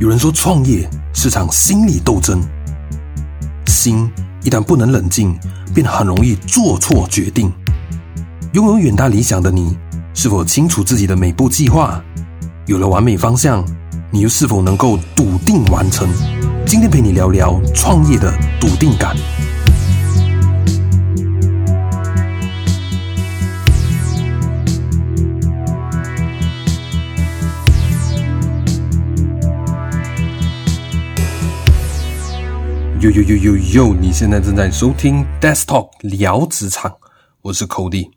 有人说，创业是场心理斗争，心一旦不能冷静，便很容易做错决定。拥有远大理想的你，是否清楚自己的每步计划？有了完美方向，你又是否能够笃定完成？今天陪你聊聊创业的笃定感。呦呦呦呦呦！你现在正在收听 Desktop 聊职场，我是 Cody。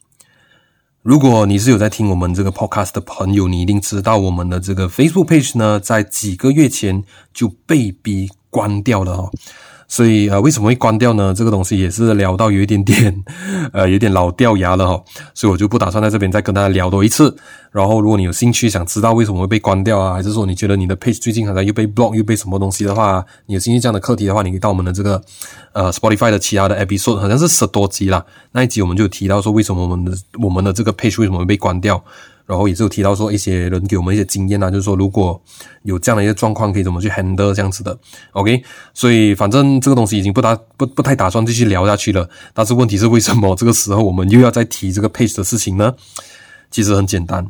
如果你是有在听我们这个 Podcast 的朋友，你一定知道我们的这个 Facebook Page 呢，在几个月前就被逼关掉了哦。所以呃，为什么会关掉呢？这个东西也是聊到有一点点，呃，有点老掉牙了哈。所以我就不打算在这边再跟大家聊多一次。然后，如果你有兴趣想知道为什么会被关掉啊，还是说你觉得你的 page 最近好像又被 block 又被什么东西的话，你有兴趣这样的课题的话，你可以到我们的这个呃 Spotify 的其他的 episode，好像是十多集啦。那一集我们就提到说为什么我们的我们的这个 page 为什么会被关掉。然后也是有提到说一些人给我们一些经验啊，就是说如果有这样的一个状况，可以怎么去 handle 这样子的，OK？所以反正这个东西已经不打不不太打算继续聊下去了。但是问题是为什么这个时候我们又要再提这个 page 的事情呢？其实很简单，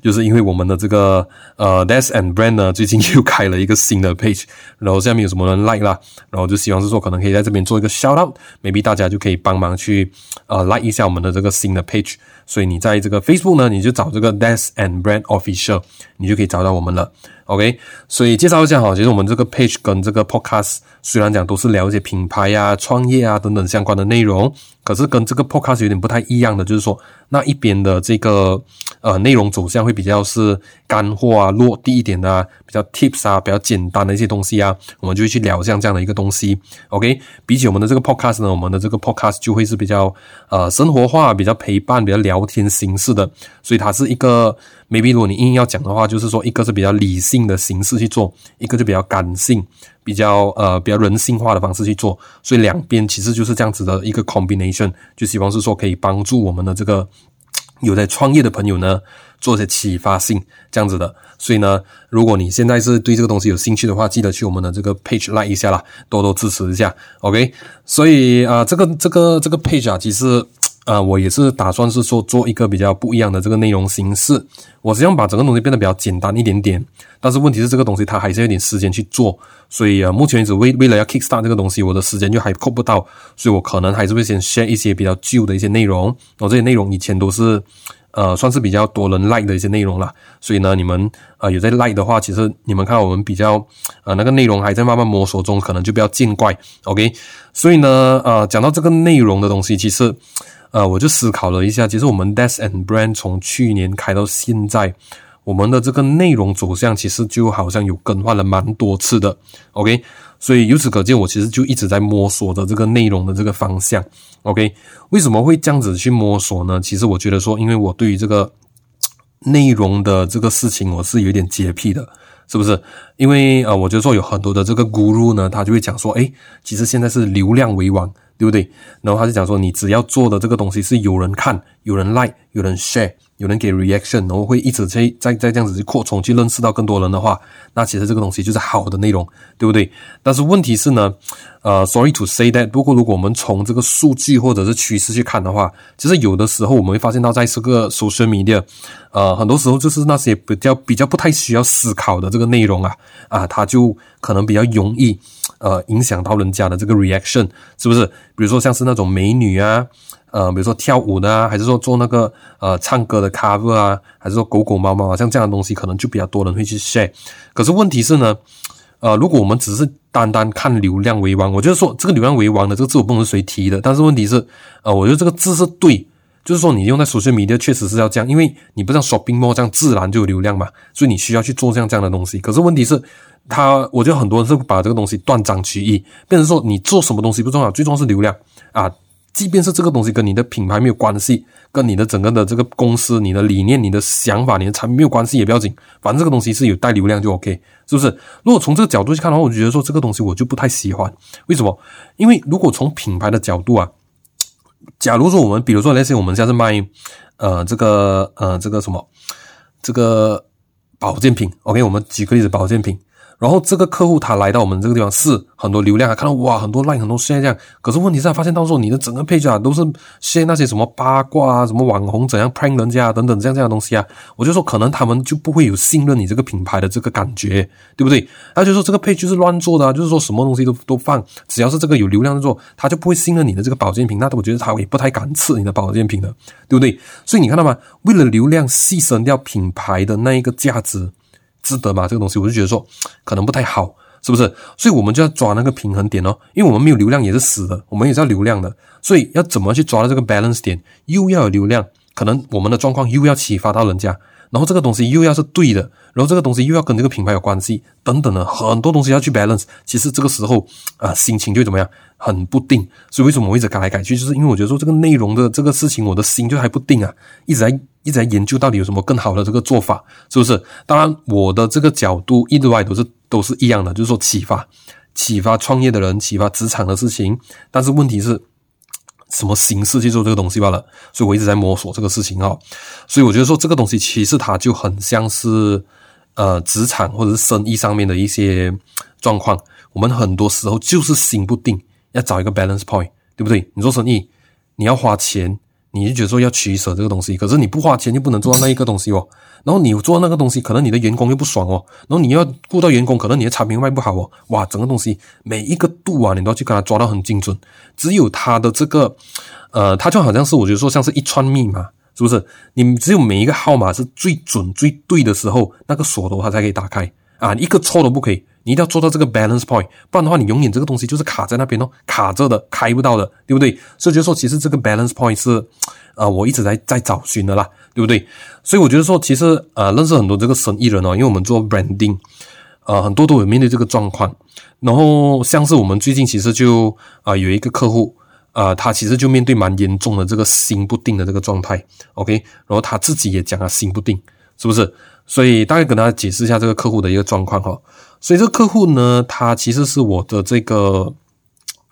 就是因为我们的这个呃 Desk and Brand 呢，最近 又开了一个新的 page，然后下面有什么人 like 啦，然后就希望是说可能可以在这边做一个 shout out，maybe 大家就可以帮忙去呃 like 一下我们的这个新的 page。所以你在这个 Facebook 呢，你就找这个 Desk and Brand Official，你就可以找到我们了。OK，所以介绍一下哈，其实我们这个 page 跟这个 podcast 虽然讲都是了解品牌啊、创业啊等等相关的内容，可是跟这个 podcast 有点不太一样的，就是说那一边的这个呃内容走向会比较是干货啊、落地一点的啊，比较 tips 啊、比较简单的一些东西啊，我们就会去聊像这样的一个东西。OK，比起我们的这个 podcast 呢，我们的这个 podcast 就会是比较呃生活化、比较陪伴、比较聊天形式的，所以它是一个。maybe 如果你硬要讲的话，就是说一个是比较理性的形式去做，一个就比较感性、比较呃比较人性化的方式去做，所以两边其实就是这样子的一个 combination，就希望是说可以帮助我们的这个有在创业的朋友呢做一些启发性这样子的。所以呢，如果你现在是对这个东西有兴趣的话，记得去我们的这个 page like 一下啦，多多支持一下，OK？所以啊、这个这个这个 page 啊，其实。呃，我也是打算是说做一个比较不一样的这个内容形式，我希望把整个东西变得比较简单一点点。但是问题是这个东西它还是有点时间去做，所以呃，目前为止为为了要 kickstart 这个东西，我的时间就还够不到，所以我可能还是会先 share 一些比较旧的一些内容。然后这些内容以前都是呃算是比较多人 like 的一些内容啦，所以呢，你们呃有在 like 的话，其实你们看我们比较呃那个内容还在慢慢摸索中，可能就不要见怪。OK，所以呢，呃，讲到这个内容的东西，其实。呃，我就思考了一下，其实我们 Desk and Brand 从去年开到现在，我们的这个内容走向其实就好像有更换了蛮多次的，OK，所以由此可见，我其实就一直在摸索着这个内容的这个方向，OK，为什么会这样子去摸索呢？其实我觉得说，因为我对于这个内容的这个事情，我是有点洁癖的，是不是？因为呃，我觉得说有很多的这个 Guru 呢，他就会讲说，诶，其实现在是流量为王。对不对？然后他就讲说，你只要做的这个东西是有人看、有人 like、有人 share、有人给 reaction，然后会一直在在在这样子去扩充、去认识到更多人的话，那其实这个东西就是好的内容，对不对？但是问题是呢，呃，sorry to say that，不过如果我们从这个数据或者是趋势去看的话，其实有的时候我们会发现到，在这个 social media，呃，很多时候就是那些比较比较不太需要思考的这个内容啊，啊，它就可能比较容易。呃，影响到人家的这个 reaction 是不是？比如说像是那种美女啊，呃，比如说跳舞的啊，还是说做那个呃唱歌的 cover 啊，还是说狗狗猫猫啊，像这样的东西，可能就比较多人会去 share。可是问题是呢，呃，如果我们只是单单看流量为王，我就是说这个流量为王的这个字我不能谁提的，但是问题是，呃，我觉得这个字是对。就是说，你用在手机米的确实是要这样，因为你不像 shopping mall 这样自然就有流量嘛，所以你需要去做这样这样的东西。可是问题是，他我觉得很多人是把这个东西断章取义，变成说你做什么东西不重要，最重要是流量啊。即便是这个东西跟你的品牌没有关系，跟你的整个的这个公司、你的理念、你的想法、你的产品没有关系也不要紧，反正这个东西是有带流量就 OK，是不是？如果从这个角度去看的话，我就觉得说这个东西我就不太喜欢。为什么？因为如果从品牌的角度啊。假如说我们，比如说那些我们现在是卖，呃，这个呃，这个什么，这个保健品，OK，我们举个例子，保健品。然后这个客户他来到我们这个地方是很多流量，看到哇很多 like 很多 share 这样，可是问题是他发现到时候你的整个 page 啊都是 share 那些什么八卦啊，什么网红怎样 prank 人家啊等等这样这样的东西啊，我就说可能他们就不会有信任你这个品牌的这个感觉，对不对？他就说这个 page 是乱做的啊，就是说什么东西都都放，只要是这个有流量的做，他就不会信任你的这个保健品，那我觉得他也不太敢吃你的保健品的，对不对？所以你看到吗？为了流量牺牲掉品牌的那一个价值。值得吗？这个东西我就觉得说可能不太好，是不是？所以我们就要抓那个平衡点哦，因为我们没有流量也是死的，我们也是要流量的，所以要怎么去抓到这个 balance 点？又要有流量，可能我们的状况又要启发到人家，然后这个东西又要是对的，然后这个东西又要跟这个品牌有关系，等等的很多东西要去 balance。其实这个时候啊、心情就怎么样？很不定。所以为什么我一直改来改去？就是因为我觉得说这个内容的这个事情，我的心就还不定啊，一直在。一直在研究到底有什么更好的这个做法，是不是？当然，我的这个角度一直以来都是都是一样的，就是说启发、启发创业的人、启发职场的事情。但是问题是什么形式去做这个东西罢了？所以我一直在摸索这个事情啊。所以我觉得说这个东西其实它就很像是呃职场或者是生意上面的一些状况。我们很多时候就是心不定，要找一个 balance point，对不对？你做生意，你要花钱。你就觉得说要取舍这个东西，可是你不花钱就不能做到那一个东西哦。然后你做那个东西，可能你的员工又不爽哦。然后你要顾到员工，可能你的产品卖不好哦。哇，整个东西每一个度啊，你都要去给他抓到很精准。只有它的这个，呃，它就好像是我觉得说像是一串密码，是不是？你只有每一个号码是最准最对的时候，那个锁头它才可以打开啊，一个错都不可以。你一定要做到这个 balance point，不然的话，你永远这个东西就是卡在那边哦，卡着的，开不到的，对不对？所以就说，其实这个 balance point 是，呃，我一直在在找寻的啦，对不对？所以我觉得说，其实呃，认识很多这个生意人哦，因为我们做 branding，呃，很多都有面对这个状况。然后像是我们最近其实就啊、有一个客户，呃，他其实就面对蛮严重的这个心不定的这个状态，OK，然后他自己也讲他心不定，是不是？所以大概跟大家解释一下这个客户的一个状况哈。所以这客户呢，他其实是我的这个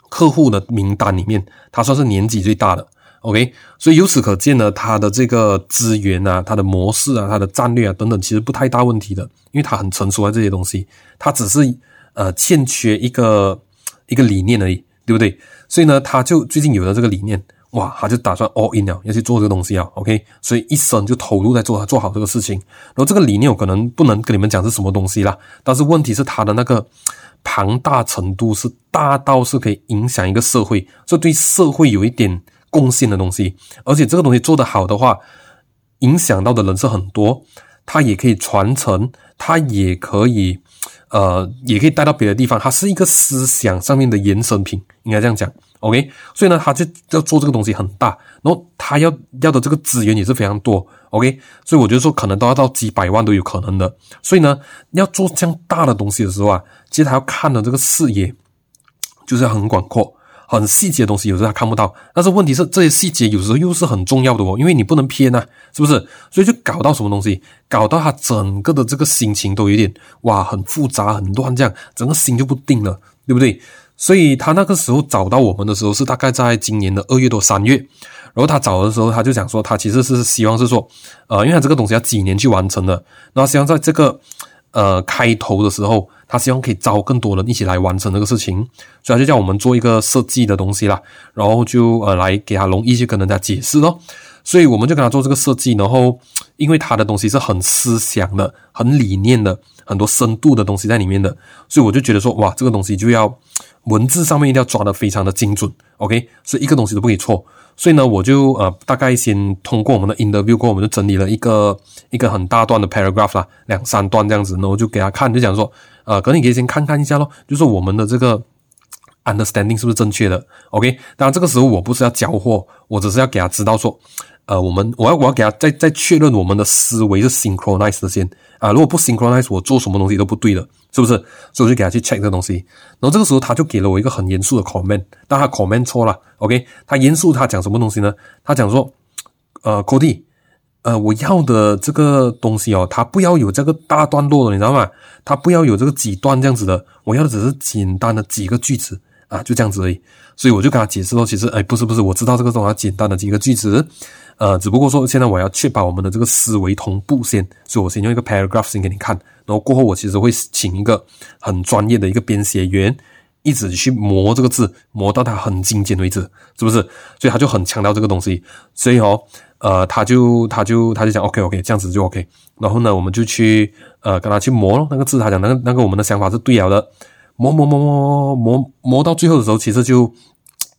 客户的名单里面，他算是年纪最大的。OK，所以由此可见呢，他的这个资源啊，他的模式啊，他的战略啊等等，其实不太大问题的，因为他很成熟啊这些东西，他只是呃欠缺一个一个理念而已，对不对？所以呢，他就最近有了这个理念。哇，他就打算 all in 了，要去做这个东西啊，OK，所以一生就投入在做，做好这个事情。然后这个理念我可能不能跟你们讲是什么东西啦，但是问题是他的那个庞大程度是大到是可以影响一个社会，这对社会有一点贡献的东西。而且这个东西做得好的话，影响到的人是很多，它也可以传承，它也可以呃，也可以带到别的地方。它是一个思想上面的衍生品，应该这样讲。OK，所以呢，他就要做这个东西很大，然后他要要的这个资源也是非常多。OK，所以我觉得说可能都要到几百万都有可能的。所以呢，要做这样大的东西的时候啊，其实他要看的这个视野就是很广阔、很细节的东西，有时候他看不到。但是问题是，这些细节有时候又是很重要的哦，因为你不能偏啊，是不是？所以就搞到什么东西，搞到他整个的这个心情都有点哇，很复杂、很乱，这样整个心就不定了，对不对？所以他那个时候找到我们的时候是大概在今年的二月多三月，然后他找的时候他就讲说他其实是希望是说，呃，因为他这个东西要几年去完成的，然后希望在这个呃开头的时候，他希望可以招更多人一起来完成这个事情，所以他就叫我们做一个设计的东西啦，然后就呃来给他容易去跟人家解释咯，所以我们就跟他做这个设计，然后因为他的东西是很思想的、很理念的、很多深度的东西在里面的，所以我就觉得说哇，这个东西就要。文字上面一定要抓得非常的精准，OK，所以一个东西都不可以错。所以呢，我就呃大概先通过我们的 interview 过，我们就整理了一个一个很大段的 paragraph 啦，两三段这样子，然后就给他看，就讲说，呃，可能你可以先看看一下咯，就是我们的这个 understanding 是不是正确的，OK。当然这个时候我不是要交货，我只是要给他知道说，呃，我们我要我要给他再再确认我们的思维是 synchronized 的先。啊，如果不 synchronize，我做什么东西都不对的，是不是？所以我就给他去 check 这东西。然后这个时候他就给了我一个很严肃的 comment，但他 comment 错了。OK，他严肃他讲什么东西呢？他讲说，呃，Cody，呃，我要的这个东西哦，他不要有这个大段落的，你知道吗？他不要有这个几段这样子的，我要的只是简单的几个句子啊，就这样子而已。所以我就跟他解释说，其实哎，不是不是，我知道这个这种简单的几个句子，呃，只不过说现在我要确保我们的这个思维同步先，所以我先用一个 paragraph 先给你看，然后过后我其实会请一个很专业的一个编写员。一直去磨这个字，磨到它很精简为止，是不是？所以他就很强调这个东西，所以哦，呃，他就他就他就讲 OK OK，这样子就 OK。然后呢，我们就去呃跟他去磨咯那个字，他讲那个那个我们的想法是对了的，磨磨磨磨磨磨到最后的时候，其实就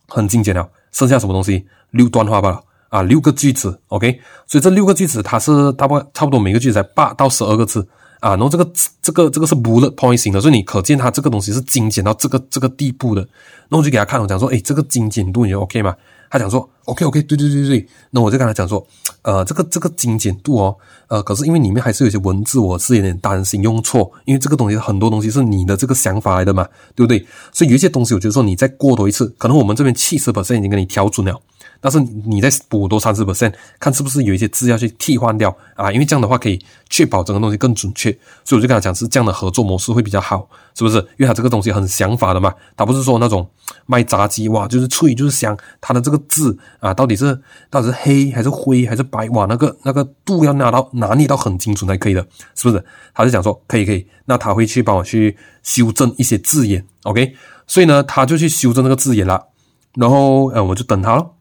很精简了，剩下什么东西？六段话吧，啊，六个句子，OK。所以这六个句子它是大概差不多每个句子才八到十二个字。啊，然后这个这个这个是 bullet point 型的，所以你可见它这个东西是精简到这个这个地步的。那我就给他看，我讲说，诶，这个精简度你 OK 吗？他讲说，OK OK，对对对对。那我就跟他讲说，呃，这个这个精简度哦，呃，可是因为里面还是有些文字，我是有点担心用错，因为这个东西很多东西是你的这个想法来的嘛，对不对？所以有一些东西，我觉得说你再过多一次，可能我们这边七十 percent 已经给你调准了。但是你再补多三十 percent，看是不是有一些字要去替换掉啊？因为这样的话可以确保整个东西更准确，所以我就跟他讲是这样的合作模式会比较好，是不是？因为他这个东西很想法的嘛，他不是说那种卖炸鸡哇，就是脆就是香，他的这个字啊，到底是到底是黑还是灰还是白哇？那个那个度要拿到拿捏到很精准才可以的，是不是？他就讲说可以可以，那他会去帮我去修正一些字眼，OK？所以呢，他就去修正那个字眼了，然后呃，我就等他咯。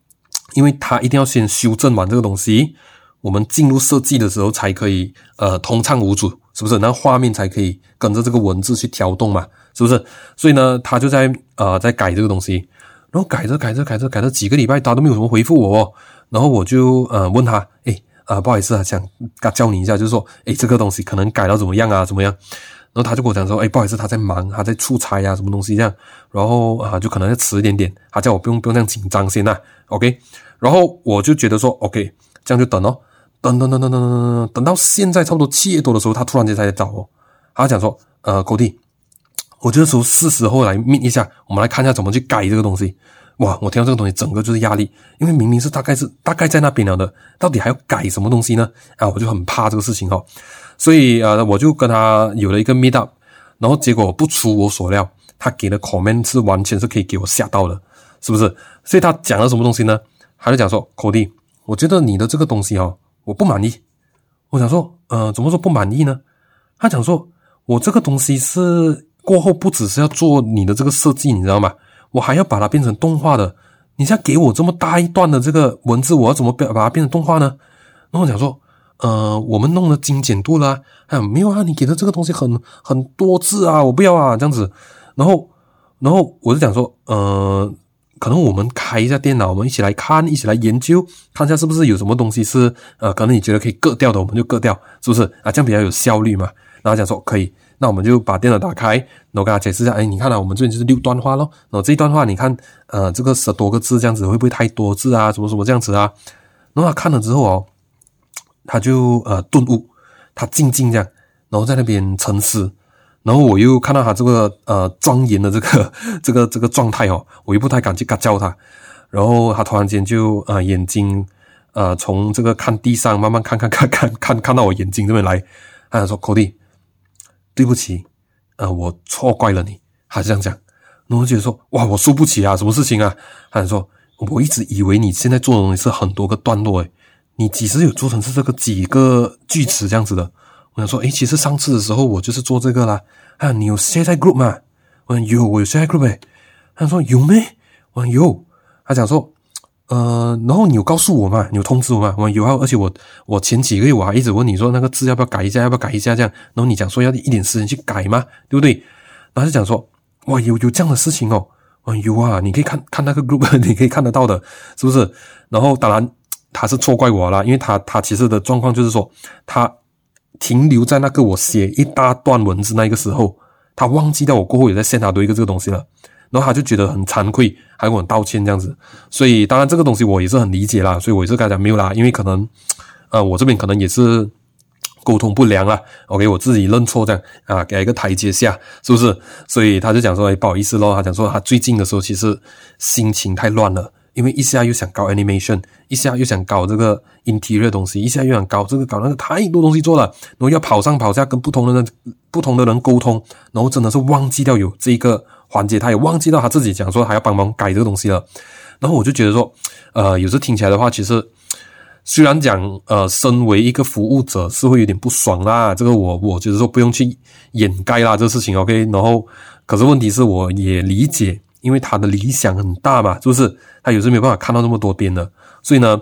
因为他一定要先修正完这个东西，我们进入设计的时候才可以呃通畅无阻，是不是？那画面才可以跟着这个文字去调动嘛，是不是？所以呢，他就在呃在改这个东西，然后改着改着改着改着几个礼拜，他都没有什么回复我哦。然后我就呃问他，诶呃不好意思啊，想教你一下，就是说，诶这个东西可能改到怎么样啊，怎么样？然后他就跟我讲说，诶不好意思，他在忙，他在出差呀，什么东西这样。然后啊，就可能要迟一点点，他叫我不用不用这样紧张先呐，OK。然后我就觉得说，OK，这样就等哦，等等等等等等等，等到现在差不多七月多的时候，他突然间才来找我，他讲说，呃，高弟，我觉得说是时候来 meet 一下，我们来看一下怎么去改这个东西。哇，我听到这个东西，整个就是压力，因为明明是大概是大概在那边了的，到底还要改什么东西呢？啊，我就很怕这个事情哈，所以呃，我就跟他有了一个 meet up，然后结果不出我所料，他给的 comment 是完全是可以给我吓到的，是不是？所以他讲了什么东西呢？他就讲说，Cody，我觉得你的这个东西哦，我不满意。我想说，呃，怎么说不满意呢？他讲说，我这个东西是过后不只是要做你的这个设计，你知道吗？我还要把它变成动画的。你像给我这么大一段的这个文字，我要怎么变把它变成动画呢？然后我讲说，呃，我们弄了精简度啦，哎，没有啊，你给的这个东西很很多字啊，我不要啊，这样子。然后，然后我就讲说，呃。可能我们开一下电脑，我们一起来看，一起来研究，看一下是不是有什么东西是呃，可能你觉得可以割掉的，我们就割掉，是不是啊？这样比较有效率嘛。然后讲说可以，那我们就把电脑打开，然后跟他解释一下，哎，你看啊，我们这边就是六段话咯。然后这一段话，你看，呃，这个十多个字这样子会不会太多字啊？什么什么这样子啊？然后他看了之后哦，他就呃顿悟，他静静这样，然后在那边沉思。然后我又看到他这个呃庄严的这个 这个这个状态哦，我又不太敢去叫他。然后他突然间就呃眼睛呃从这个看地上慢慢看看看看看看到我眼睛这边来，他想说：“Cody，对不起，呃我错怪了你。”他是这样讲。然后我觉得说：“哇，我输不起啊，什么事情啊？”他想说：“我一直以为你现在做的东西是很多个段落，诶，你几时有做成是这个几个句子这样子的？”我想说，诶，其实上次的时候我就是做这个啦。啊，你有 share 在 group 吗？我说有，我有 share 在 group 诶。他说有没？我说有。他讲说，呃，然后你有告诉我吗？你有通知我吗？我说有啊，而且我我前几个月我还一直问你说那个字要不要改一下，要不要改一下这样。然后你讲说要一点时间去改吗？对不对？然后就讲说，哇，有有这样的事情哦。我有啊，你可以看看那个 group，你可以看得到的，是不是？然后当然他是错怪我了，因为他他其实的状况就是说他。停留在那个我写一大段文字那个时候，他忘记掉我过后也在线下多一个这个东西了，然后他就觉得很惭愧，还跟我道歉这样子。所以当然这个东西我也是很理解啦，所以我也是跟他讲没有啦，因为可能呃我这边可能也是沟通不良啦，OK 我自己认错这样啊，给一个台阶下，是不是？所以他就讲说，哎，不好意思咯，他讲说他最近的时候其实心情太乱了。因为一下又想搞 animation，一下又想搞这个 interior 东西，一下又想搞这个搞那个，太多东西做了，然后要跑上跑下跟不同的人、不同的人沟通，然后真的是忘记掉有这一个环节，他也忘记到他自己讲说还要帮忙改这个东西了。然后我就觉得说，呃，有时听起来的话，其实虽然讲，呃，身为一个服务者是会有点不爽啦，这个我我觉得说不用去掩盖啦，这个事情 OK。然后，可是问题是我也理解，因为他的理想很大嘛，是不是？他有时没办法看到那么多边的，所以呢，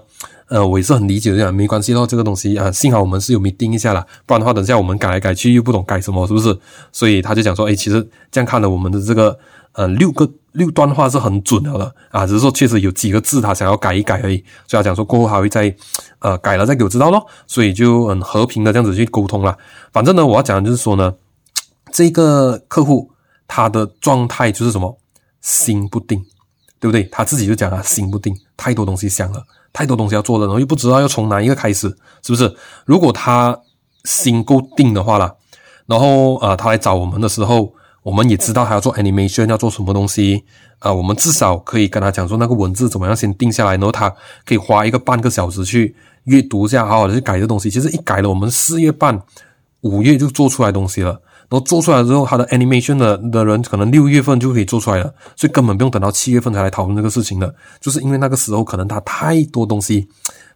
呃，我也是很理解这样，没关系咯，这个东西啊，幸好我们是有 meeting 一下啦，不然的话，等下我们改来改去又不懂改什么，是不是？所以他就讲说，诶，其实这样看了我们的这个。呃，六个六段话是很准的了啊，只是说确实有几个字他想要改一改而已，所以他讲说过后还会再呃改了再给我知道咯，所以就很和平的这样子去沟通了。反正呢，我要讲的就是说呢，这个客户他的状态就是什么心不定，对不对？他自己就讲啊，心不定，太多东西想了，太多东西要做了，然后又不知道要从哪一个开始，是不是？如果他心够定的话啦，然后呃他来找我们的时候。我们也知道他要做 animation 要做什么东西啊、我们至少可以跟他讲说那个文字怎么样先定下来，然后他可以花一个半个小时去阅读一下，好好的去改这东西。其实一改了，我们四月半、五月就做出来东西了。然后做出来之后，他的 animation 的的人可能六月份就可以做出来了，所以根本不用等到七月份才来讨论这个事情的，就是因为那个时候可能他太多东西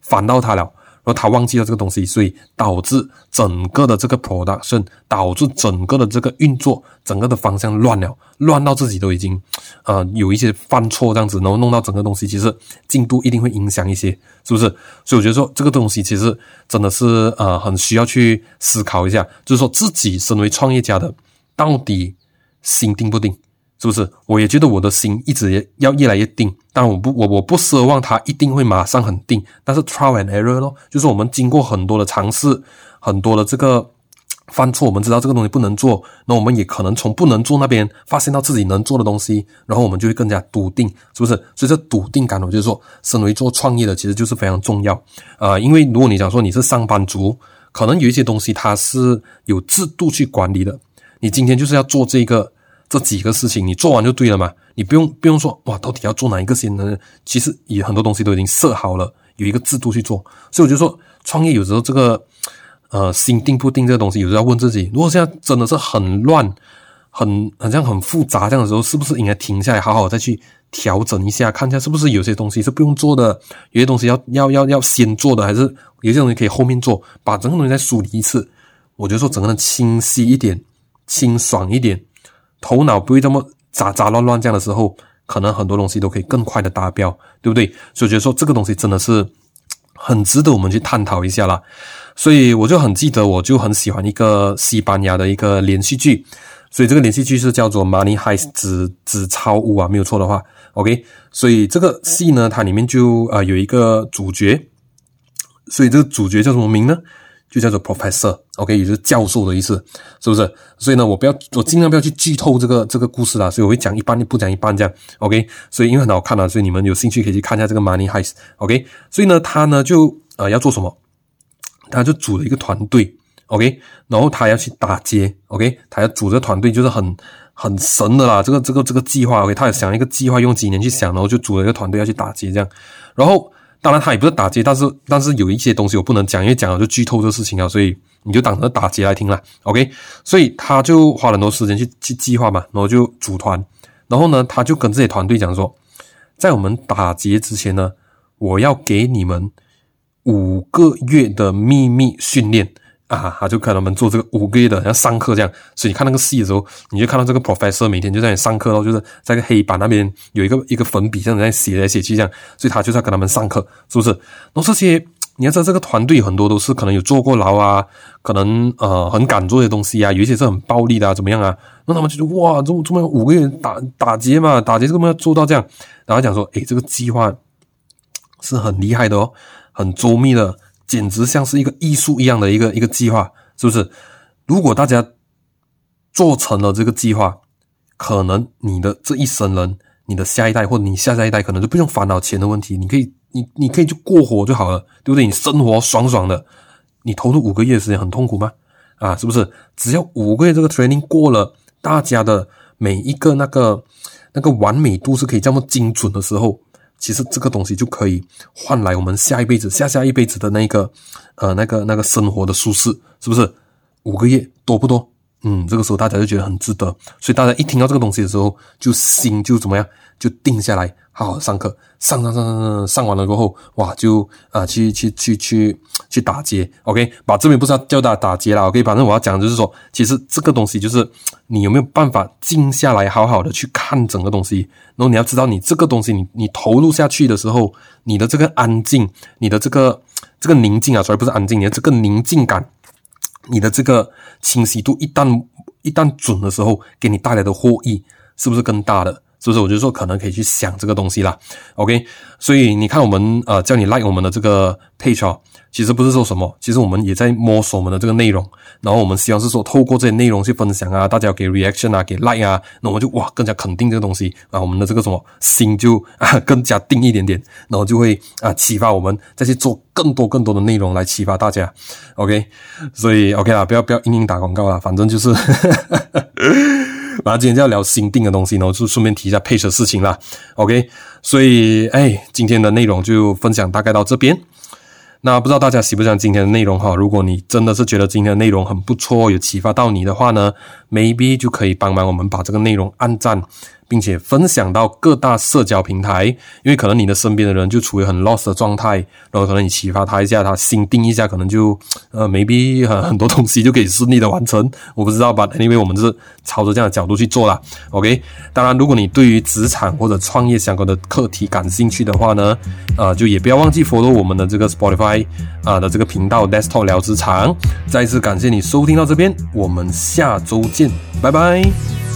烦到他了。他忘记了这个东西，所以导致整个的这个 production，导致整个的这个运作，整个的方向乱了，乱到自己都已经，呃，有一些犯错这样子，然后弄到整个东西其实进度一定会影响一些，是不是？所以我觉得说这个东西其实真的是呃很需要去思考一下，就是说自己身为创业家的，到底心定不定？是不是？我也觉得我的心一直要越来越定，但我不，我我不奢望它一定会马上很定。但是 trial and error 咯，就是我们经过很多的尝试，很多的这个 犯错，我们知道这个东西不能做，那我们也可能从不能做那边发现到自己能做的东西，然后我们就会更加笃定，是不是？所以这笃定感，我就是说，身为做创业的，其实就是非常重要啊、因为如果你讲说你是上班族，可能有一些东西它是有制度去管理的，你今天就是要做这个。这几个事情你做完就对了嘛，你不用不用说哇，到底要做哪一个先呢？其实也很多东西都已经设好了，有一个制度去做。所以我就说，创业有时候这个呃心定不定这个东西，有时候要问自己：如果现在真的是很乱、很好像很复杂这样的时候，是不是应该停下来，好好再去调整一下，看一下是不是有些东西是不用做的，有些东西要要要要先做的，还是有些东西可以后面做，把整个东西再梳理一次。我觉得说整个人清晰一点，清爽一点。头脑不会这么杂杂乱乱，这样的时候，可能很多东西都可以更快的达标，对不对？所以觉得说这个东西真的是很值得我们去探讨一下啦。所以我就很记得，我就很喜欢一个西班牙的一个连续剧，所以这个连续剧是叫做《Money Heist》纸纸钞屋啊，没有错的话，OK。所以这个戏呢，它里面就啊、有一个主角，所以这个主角叫什么名呢？就叫做 professor，OK，也就是教授的意思，是不是？所以呢，我不要，我尽量不要去剧透这个这个故事啦，所以我会讲一半，不讲一半这样，OK。所以因为很好看啦，所以你们有兴趣可以去看一下这个 Money Heist，OK。所以呢，他呢就呃要做什么？他就组了一个团队，OK。然后他要去打劫，OK。他要组这个团队就是很很神的啦，这个这个这个计划，OK。他也想一个计划，用几年去想，然后就组了一个团队要去打劫这样，然后。当然，他也不是打劫，但是但是有一些东西我不能讲，因为讲了就剧透这个事情啊，所以你就当成打劫来听了，OK？所以他就花了很多时间去去计划嘛，然后就组团，然后呢，他就跟这些团队讲说，在我们打劫之前呢，我要给你们五个月的秘密训练。啊，他就看他们做这个五个月的，像上课这样，所以你看那个戏的时候，你就看到这个 professor 每天就在那里上课，然后就是在个黑板那边有一个一个粉笔这样在写来写去这样，所以他就在跟他们上课，是不是？然后这些你要知道，这个团队很多都是可能有坐过牢啊，可能呃很敢做的东西啊，有一些是很暴力的啊，怎么样啊？那他们就觉得哇，这么这么五个月打打劫嘛，打劫这么要做到这样，然后讲说，诶，这个计划是很厉害的哦，很周密的。简直像是一个艺术一样的一个一个计划，是不是？如果大家做成了这个计划，可能你的这一生人，你的下一代或者你下下一代，可能就不用烦恼钱的问题，你可以，你你可以就过活就好了，对不对？你生活爽爽的，你投入五个月时间很痛苦吗？啊，是不是？只要五个月这个 training 过了，大家的每一个那个那个完美度是可以这么精准的时候。其实这个东西就可以换来我们下一辈子、下下一辈子的那个呃那个那个生活的舒适，是不是？五个月多不多？嗯，这个时候大家就觉得很值得，所以大家一听到这个东西的时候，就心就怎么样，就定下来，好好上课，上上上上上，上完了过后，哇，就啊、去去去去去打劫，OK，把这边不是要叫大家打劫啦，OK，反正我要讲的就是说，其实这个东西就是你有没有办法静下来，好好的去看整个东西，然后你要知道，你这个东西你你投入下去的时候，你的这个安静，你的这个这个宁静啊，虽然不是安静，你的这个宁静感。你的这个清晰度一旦一旦准的时候，给你带来的获益是不是更大的？是不是？我就说可能可以去想这个东西啦。OK，所以你看我们呃叫你 like 我们的这个 page 哦。其实不是说什么，其实我们也在摸索我们的这个内容，然后我们希望是说透过这些内容去分享啊，大家给 reaction 啊，给 like 啊，那我们就哇更加肯定这个东西。啊，我们的这个什么心就啊 更加定一点点，然后就会啊启发我们再去做更多更多的内容来启发大家，OK，所以 OK 啦，不要不要硬硬打广告啦，反正就是，反正今天就要聊新定的东西，然后就顺便提一下 Page 的事情啦，OK，所以哎，今天的内容就分享大概到这边。那不知道大家喜不喜欢今天的内容哈？如果你真的是觉得今天的内容很不错，有启发到你的话呢，maybe 就可以帮忙我们把这个内容按赞。并且分享到各大社交平台，因为可能你的身边的人就处于很 lost 的状态，然后可能你启发他一下，他心定一下，可能就呃 maybe 很很多东西就可以顺利的完成。我不知道吧，因为我们就是朝着这样的角度去做啦。OK，当然，如果你对于职场或者创业相关的课题感兴趣的话呢，呃，就也不要忘记 follow 我们的这个 Spotify 啊、的这个频道 Desktop 聊职场。再次感谢你收听到这边，我们下周见，拜拜。